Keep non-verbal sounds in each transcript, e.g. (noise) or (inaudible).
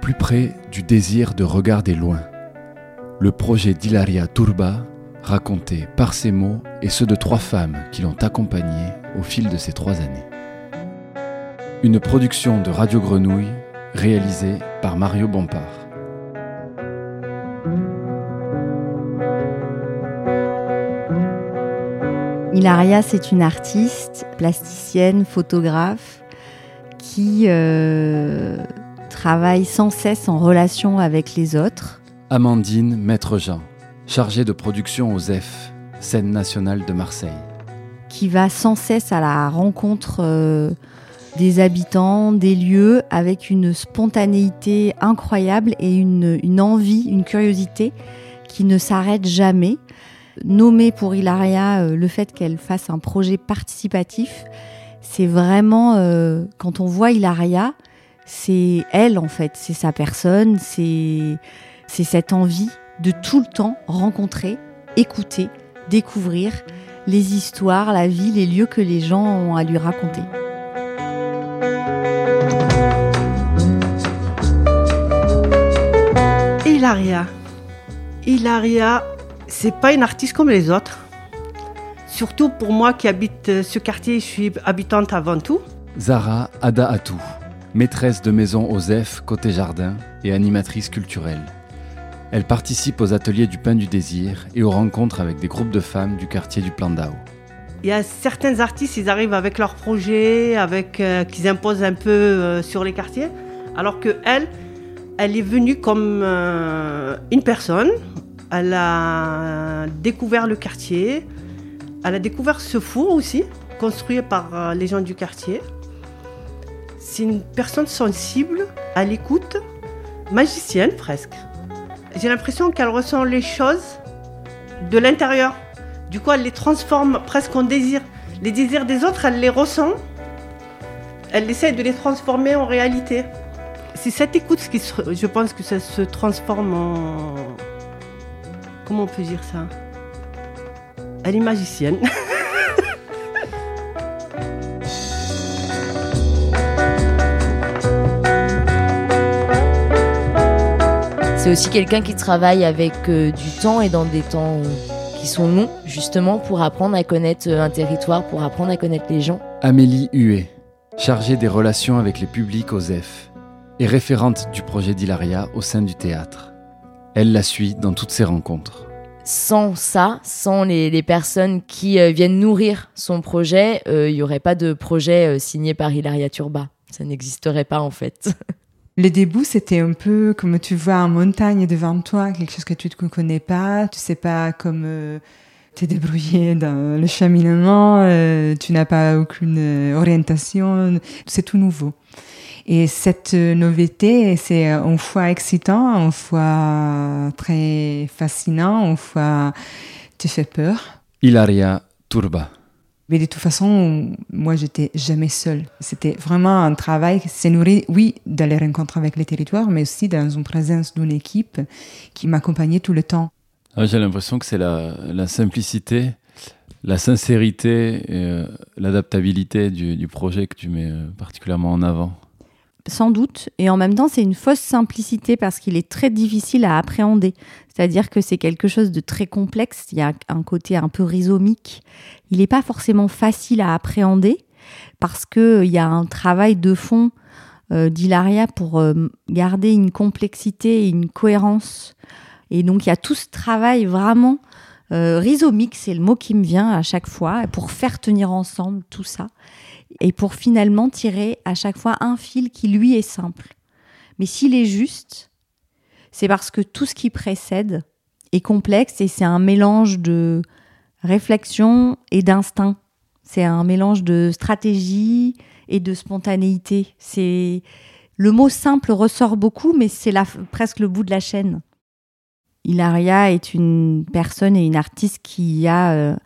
plus près du désir de regarder loin. Le projet d'Hilaria Turba, raconté par ses mots et ceux de trois femmes qui l'ont accompagné au fil de ces trois années. Une production de Radio Grenouille réalisée par Mario Bompard. Hilaria, c'est une artiste, plasticienne, photographe qui euh, travaille sans cesse en relation avec les autres. Amandine Maître Jean, chargée de production aux F, scène nationale de Marseille. Qui va sans cesse à la rencontre euh, des habitants, des lieux, avec une spontanéité incroyable et une envie, une curiosité qui ne s'arrête jamais nommer pour Hilaria euh, le fait qu'elle fasse un projet participatif, c'est vraiment, euh, quand on voit Hilaria, c'est elle en fait, c'est sa personne, c'est cette envie de tout le temps rencontrer, écouter, découvrir les histoires, la vie, les lieux que les gens ont à lui raconter. Hilaria. Hilaria, c'est pas une artiste comme les autres. Surtout pour moi qui habite ce quartier, je suis habitante avant tout. Zara Ada Atou, maîtresse de maison Osef côté jardin et animatrice culturelle. Elle participe aux ateliers du pain du désir et aux rencontres avec des groupes de femmes du quartier du Plan d'Ao. Il y a certains artistes, ils arrivent avec leurs projets, avec euh, qu'ils imposent un peu euh, sur les quartiers, alors que elle, elle est venue comme une personne elle a découvert le quartier. Elle a découvert ce four aussi, construit par euh, les gens du quartier. C'est une personne sensible, à l'écoute, magicienne presque. J'ai l'impression qu'elle ressent les choses de l'intérieur. Du coup, elle les transforme presque en désir. Les désirs des autres, elle les ressent. Elle essaie de les transformer en réalité. C'est cette écoute qui, je pense, que ça se transforme en, comment on peut dire ça? Elle est magicienne. (laughs) C'est aussi quelqu'un qui travaille avec euh, du temps et dans des temps qui sont longs, justement, pour apprendre à connaître euh, un territoire, pour apprendre à connaître les gens. Amélie Huet, chargée des relations avec les publics aux F et référente du projet d'Hilaria au sein du théâtre. Elle la suit dans toutes ses rencontres. Sans ça, sans les, personnes qui euh, viennent nourrir son projet, euh, il n'y aurait pas de projet euh, signé par Hilaria Turba. Ça n'existerait pas en fait. (laughs) Le début, c'était un peu comme tu vois en montagne devant toi, quelque chose que tu ne connais pas, tu sais pas comment te débrouiller dans le cheminement, tu n'as pas aucune orientation, c'est tout nouveau. Et cette nouveauté, c'est une fois excitant, une fois très fascinant, une fois te fait peur. Hilaria Turba. Mais de toute façon, moi, j'étais jamais seule. C'était vraiment un travail qui s'est nourri, oui, dans les rencontres avec les territoires, mais aussi dans une présence d'une équipe qui m'accompagnait tout le temps. Ah, j'ai l'impression que c'est la, la, simplicité, la sincérité et euh, l'adaptabilité du, projet que tu mets euh, particulièrement en avant sans doute, et en même temps c'est une fausse simplicité parce qu'il est très difficile à appréhender. C'est-à-dire que c'est quelque chose de très complexe, il y a un côté un peu rhizomique, il n'est pas forcément facile à appréhender parce qu'il euh, y a un travail de fond euh, d'Hilaria pour euh, garder une complexité et une cohérence. Et donc il y a tout ce travail vraiment rhizomique, c'est le mot qui me vient à chaque fois, pour faire tenir ensemble tout ça et pour finalement tirer à chaque fois un fil qui lui est simple. Mais s'il est juste, c'est parce que tout ce qui précède est complexe et c'est un mélange de réflexion et d'instinct. C'est un mélange de stratégie et de spontanéité. C'est le mot simple ressort beaucoup, mais c'est presque le bout de la chaîne. Hilaria est une personne et une artiste qui a euh,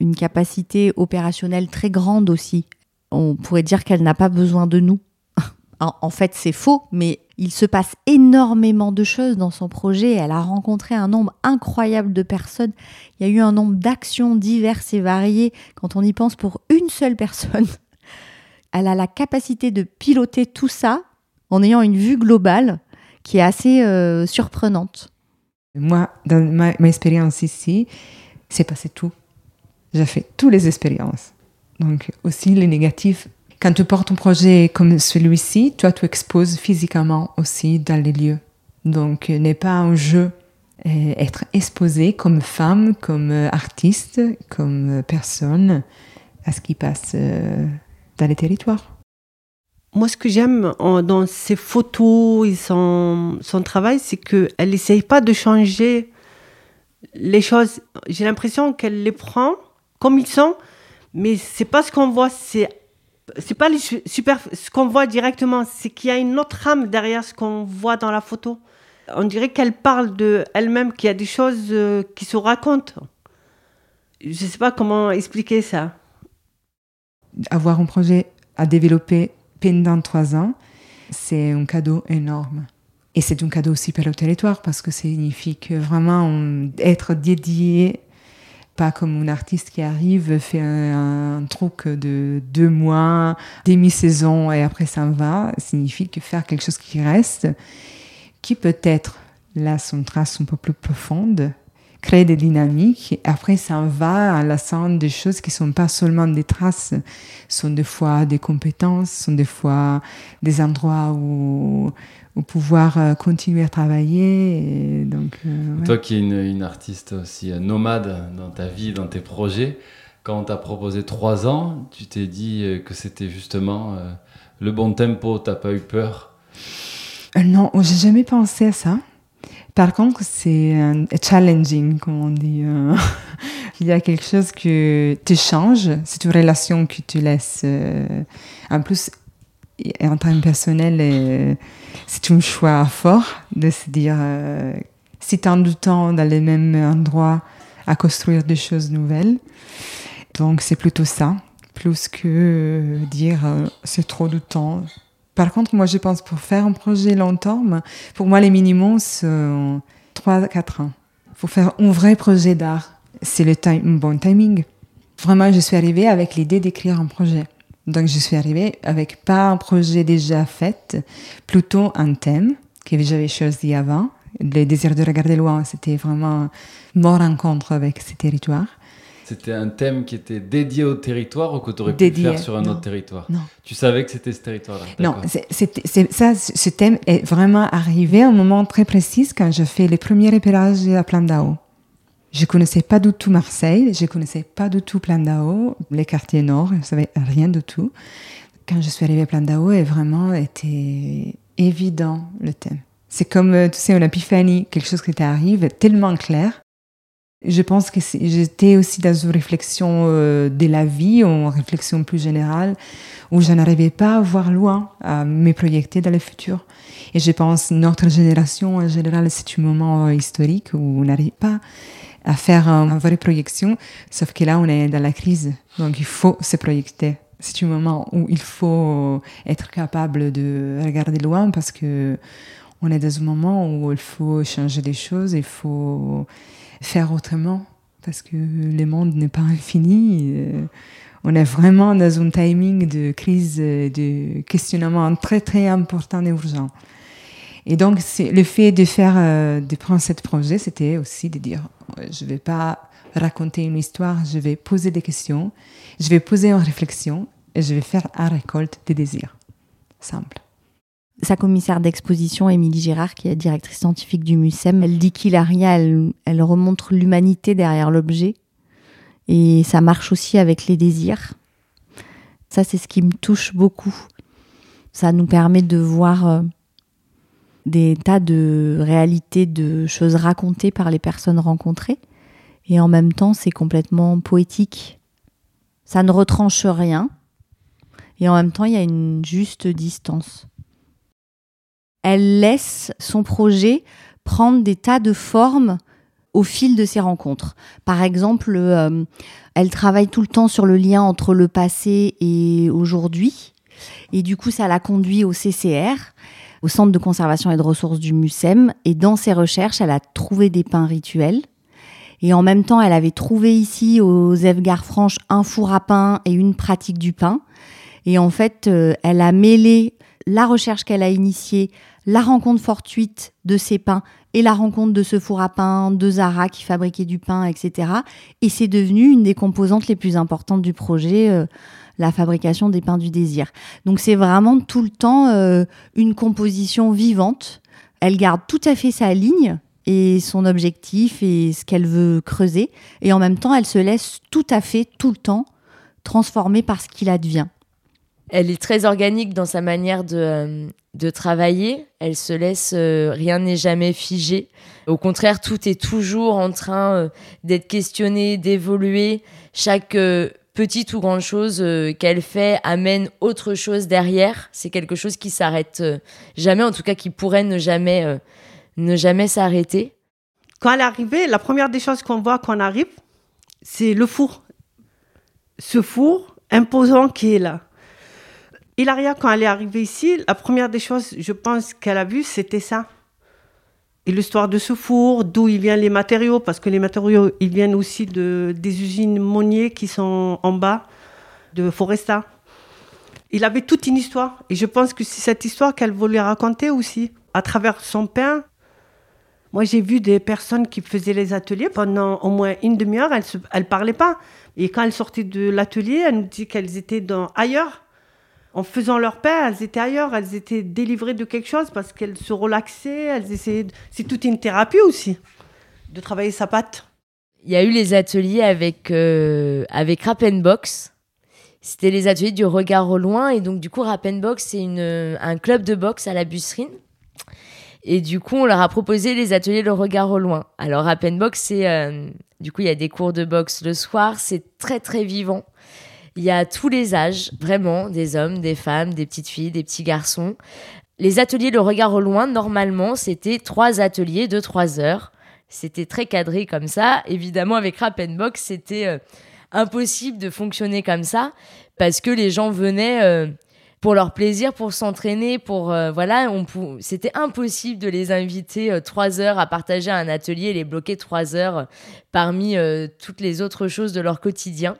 une capacité opérationnelle très grande aussi on pourrait dire qu'elle n'a pas besoin de nous. (laughs) en fait, c'est faux, mais il se passe énormément de choses dans son projet. Elle a rencontré un nombre incroyable de personnes. Il y a eu un nombre d'actions diverses et variées. Quand on y pense pour une seule personne, (laughs) elle a la capacité de piloter tout ça en ayant une vue globale. qui est assez euh, surprenante. Moi, dans ma, ma expérience ici, c'est passé tout. J'ai fait toutes les expériences. Donc aussi les négatifs. Quand tu portes un projet comme celui-ci, toi, tu exposes physiquement aussi dans les lieux. Donc, n'est pas un jeu. Euh, être exposé comme femme, comme euh, artiste, comme euh, personne à ce qui passe dans les territoires. Moi, ce que j'aime dans ses photos et son, son travail, c'est qu'elle n'essaye pas de changer les choses. J'ai l'impression qu'elle les prend comme ils sont, mais c'est pas ce qu'on voit, c'est c'est pas super, ce qu'on voit directement, c'est qu'il y a une autre âme derrière ce qu'on voit dans la photo. On dirait qu'elle parle de elle-même, qu'il y a des choses euh, qui se racontent. Je sais pas comment expliquer ça. Avoir un projet à développer pendant trois ans, c'est un cadeau énorme. Et c'est un cadeau aussi pour le territoire parce que ça signifie vraiment être dédié pas comme un artiste qui arrive, fait un, truc de deux mois, demi-saison et après ça va, signifie que faire quelque chose qui reste, qui peut-être, là, son trace un peu plus profonde, crée des dynamiques. Et après, ça va à la des choses qui sont pas seulement des traces, sont des fois des compétences, sont des fois des endroits où, où pouvoir euh, continuer à travailler. donc, euh, Toi qui es une, artiste aussi euh, nomade dans ta vie, dans tes projets, quand on t'a proposé trois ans, tu t'es dit que c'était justement le bon tempo, t'as pas eu peur? Non, j'ai jamais pensé à ça. Par contre, c'est challenging, comme on dit. (laughs) Il y a quelque chose que tu changes, c'est une relation que tu laisses. en plus, en termes personnels, c'est un choix fort de se dire euh, si tant de temps dans les mêmes endroits à construire des choses nouvelles. Donc c'est plutôt ça, plus que euh, dire euh, c'est trop de temps. Par contre, moi je pense pour faire un projet long terme, pour moi les minimums sont 3 4 ans. Pour faire un vrai projet d'art, c'est le bon timing. Vraiment, je suis arrivée avec l'idée d'écrire un projet. Donc je suis arrivée avec pas un projet déjà fait, plutôt un thème que j'avais choisi avant. Le désir de regarder loin, c'était vraiment mon rencontre avec ces territoires. C'était un thème qui était dédié au territoire ou que tu aurais pu faire sur un autre territoire? Non. Tu savais que c'était ce territoire-là? Non, ça, ce thème est vraiment arrivé à un moment très précis quand je fais les premiers repérages à Plandao. Je connaissais pas du tout Marseille, je connaissais pas du tout Plandao, les quartiers nord, je savais rien du tout. Quand je suis arrivée à Plandao, et vraiment était évident le thème. C'est comme, euh, tu sais, une épiphanie, quelque chose qui t'arrive tellement clair. Je pense que j'étais aussi dans une réflexion euh, de la vie, une réflexion plus générale, où je n'arrivais pas à voir loin, à me projeter dans le futur. Et je pense notre génération en général, c'est un moment euh, historique où on n'arrive pas à faire une vraie projection, sauf que là, on est dans la crise, donc il faut se projeter. C'est un moment où il faut être capable de regarder loin parce que on est dans un moment où il faut changer des choses, il faut faire autrement parce que le monde n'est pas infini. Euh, on est vraiment dans un timing de crise, de questionnement très très important et urgent. Et donc, le fait de faire, euh, de prendre ce projet, c'était aussi de dire, je ne vais pas raconter une histoire, je vais poser des questions, je vais poser une réflexion et je vais faire un récolte des désirs. Simple. Sa commissaire d'exposition, Émilie Girard, qui est directrice scientifique du MUSEM, elle dit qu'Hilaria, elle, elle remontre l'humanité derrière l'objet. Et ça marche aussi avec les désirs. Ça, c'est ce qui me touche beaucoup. Ça nous permet de voir euh, des tas de réalités, de choses racontées par les personnes rencontrées. Et en même temps, c'est complètement poétique. Ça ne retranche rien. Et en même temps, il y a une juste distance. Elle laisse son projet prendre des tas de formes au fil de ses rencontres. Par exemple, euh, elle travaille tout le temps sur le lien entre le passé et aujourd'hui. Et du coup, ça la conduit au CCR au Centre de conservation et de ressources du MUSEM. Et dans ses recherches, elle a trouvé des pains rituels. Et en même temps, elle avait trouvé ici aux Evgar Franche un four à pain et une pratique du pain. Et en fait, euh, elle a mêlé la recherche qu'elle a initiée, la rencontre fortuite de ces pains et la rencontre de ce four à pain, de Zara qui fabriquait du pain, etc. Et c'est devenu une des composantes les plus importantes du projet, euh, la fabrication des pains du désir. Donc c'est vraiment tout le temps euh, une composition vivante. Elle garde tout à fait sa ligne et son objectif et ce qu'elle veut creuser. Et en même temps, elle se laisse tout à fait, tout le temps, transformer par ce qu'il advient. Elle est très organique dans sa manière de, euh, de travailler. Elle se laisse, euh, rien n'est jamais figé. Au contraire, tout est toujours en train euh, d'être questionné, d'évoluer. Chaque petite ou grande chose qu'elle fait amène autre chose derrière. C'est quelque chose qui s'arrête jamais, en tout cas qui pourrait ne jamais, ne jamais s'arrêter. Quand elle est arrivée, la première des choses qu'on voit quand on arrive, c'est le four. Ce four imposant qui est là Hilaria, quand elle est arrivée ici, la première des choses, je pense, qu'elle a vu, c'était ça. Et l'histoire de ce four, d'où il vient les matériaux, parce que les matériaux, ils viennent aussi de, des usines Monnier qui sont en bas de Foresta. Il avait toute une histoire. Et je pense que c'est cette histoire qu'elle voulait raconter aussi, à travers son pain. Moi, j'ai vu des personnes qui faisaient les ateliers pendant au moins une demi-heure, elles ne parlaient pas. Et quand elles sortaient de l'atelier, elles nous disaient qu'elles étaient dans, ailleurs en faisant leur pain, elles étaient ailleurs, elles étaient délivrées de quelque chose parce qu'elles se relaxaient, elles essayaient. C'est toute une thérapie aussi, de travailler sa pâte. Il y a eu les ateliers avec, euh, avec Box. C'était les ateliers du regard au loin. Et donc, du coup, Box, c'est un club de boxe à la Busserine. Et du coup, on leur a proposé les ateliers Le regard au loin. Alors, Box, c'est. Euh, du coup, il y a des cours de boxe le soir. C'est très, très vivant. Il y a tous les âges, vraiment, des hommes, des femmes, des petites filles, des petits garçons. Les ateliers Le Regard au loin, normalement, c'était trois ateliers de trois heures. C'était très cadré comme ça. Évidemment, avec Rap Box, c'était euh, impossible de fonctionner comme ça parce que les gens venaient euh, pour leur plaisir, pour s'entraîner, pour euh, voilà, on c'était impossible de les inviter trois heures à partager un atelier les bloquer trois heures parmi toutes les autres choses de leur quotidien.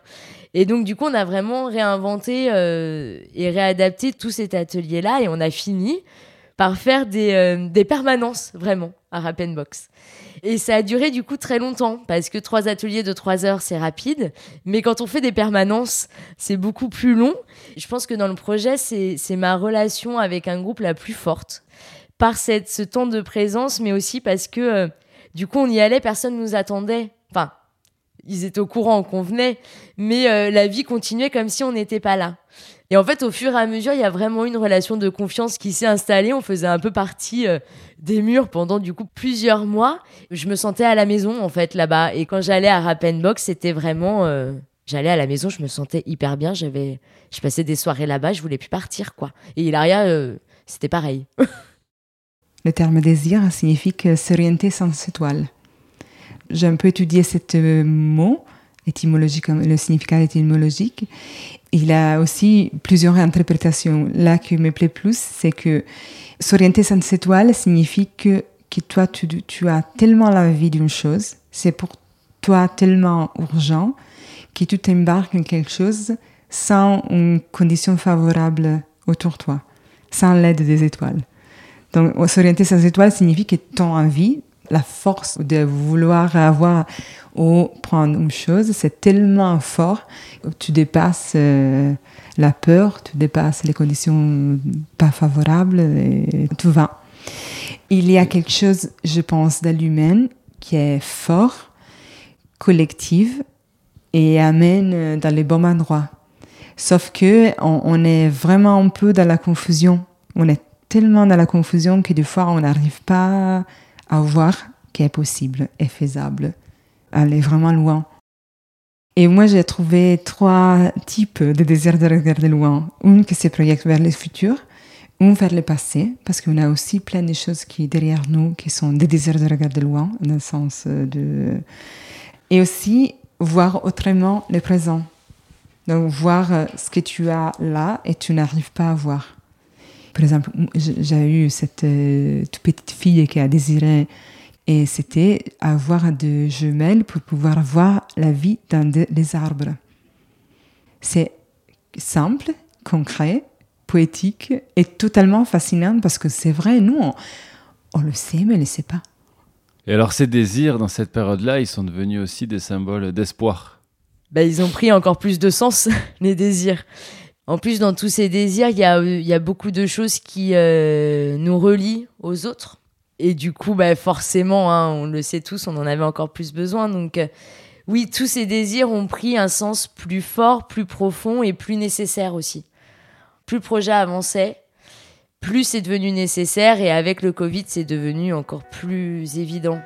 Et donc, du coup, on a vraiment réinventé euh, et réadapté tout cet atelier-là et on a fini par faire des, euh, des permanences, vraiment, à Rap Box. Et ça a duré du coup très longtemps, parce que trois ateliers de trois heures, c'est rapide. Mais quand on fait des permanences, c'est beaucoup plus long. Je pense que dans le projet, c'est ma relation avec un groupe la plus forte. Par cette, ce temps de présence, mais aussi parce que euh, du coup, on y allait, personne nous attendait. Enfin, ils étaient au courant qu'on venait, mais euh, la vie continuait comme si on n'était pas là. Et en fait, au fur et à mesure, il y a vraiment une relation de confiance qui s'est installée. On faisait un peu partie euh, des murs pendant du coup plusieurs mois. Je me sentais à la maison en fait là-bas. Et quand j'allais à Box, c'était vraiment, euh, j'allais à la maison, je me sentais hyper bien. J'avais, je passais des soirées là-bas, je voulais plus partir quoi. Et Hilaria, c'était pareil. Le terme désir signifie que s'orienter sans étoile j'ai un peu étudié ce euh, mot étymologique, le significat étymologique. Il a aussi plusieurs interprétations. Là qui me plaît plus, c'est que s'orienter sans étoile signifie que, que toi, tu, as tellement la vie d'une chose, c'est pour toi tellement urgent que tu t'embarques en quelque chose sans une condition favorable autour de toi, sans l'aide des étoiles. Donc, s'orienter sans étoile signifie que ton envie, la force de vouloir avoir ou prendre une chose, c'est tellement fort tu dépasses euh, la peur, tu dépasses les conditions pas favorables tout va. Il y a quelque chose, je pense, de l'humain qui est fort, collectif et amène dans les bons endroits. Sauf que on est vraiment un peu dans la confusion. On est tellement dans la confusion que des fois on n'arrive pas à voir qui est possible et faisable. Aller vraiment loin. Et moi, j'ai trouvé trois types de désir de regarder loin. Une qui se projette vers le futur, une vers le passé, parce qu'on a aussi plein de choses qui derrière nous qui sont des désirs de regarder loin, dans le sens de. Et aussi voir autrement le présent. Donc, voir euh, ce que tu as là et tu n'arrives pas à voir. Par exemple, j'ai eu cette euh, toute petite fille qui a désiré et c'était avoir des jumelles pour pouvoir voir la vie dans les arbres. C'est simple, concret, poétique et totalement fascinante parce que c'est vrai, nous, on, on le sait, mais on ne le sait pas. Et alors ces désirs, dans cette période-là, ils sont devenus aussi des symboles d'espoir. Bah, ils ont pris encore plus de sens, (laughs) les désirs. En plus, dans tous ces désirs, il y a, beaucoup de choses qui euh, nous relient aux autres. Et du coup, bah, forcément, hein, on le sait tous, on en avait encore plus besoin. Donc, euh, oui, tous ces désirs ont pris un sens plus fort, plus profond et plus nécessaire aussi. Plus le projet avançait, plus c'est devenu nécessaire et avec le Covid, c'est devenu encore plus évident.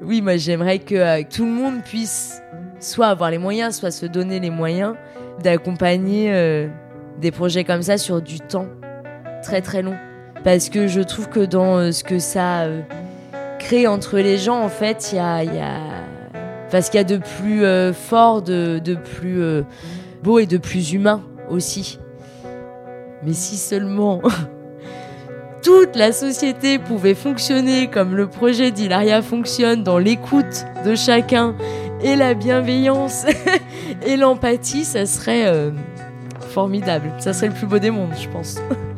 Oui, moi j'aimerais que euh, tout le monde puisse soit avoir les moyens, soit se donner les moyens d'accompagner euh, des projets comme ça sur du temps très très long. Parce que je trouve que dans euh, ce que ça crée entre les gens, en fait, il y a, y qu'il y a de plus fort, de, de plus beau et de plus humain aussi. Mais si seulement (laughs) toute la société pouvait fonctionner comme le projet d'Hilaria fonctionne dans l'écoute de chacun et la bienveillance (laughs) et l'empathie, ça serait euh, formidable. Ça serait le plus beau des mondes, je pense. (laughs)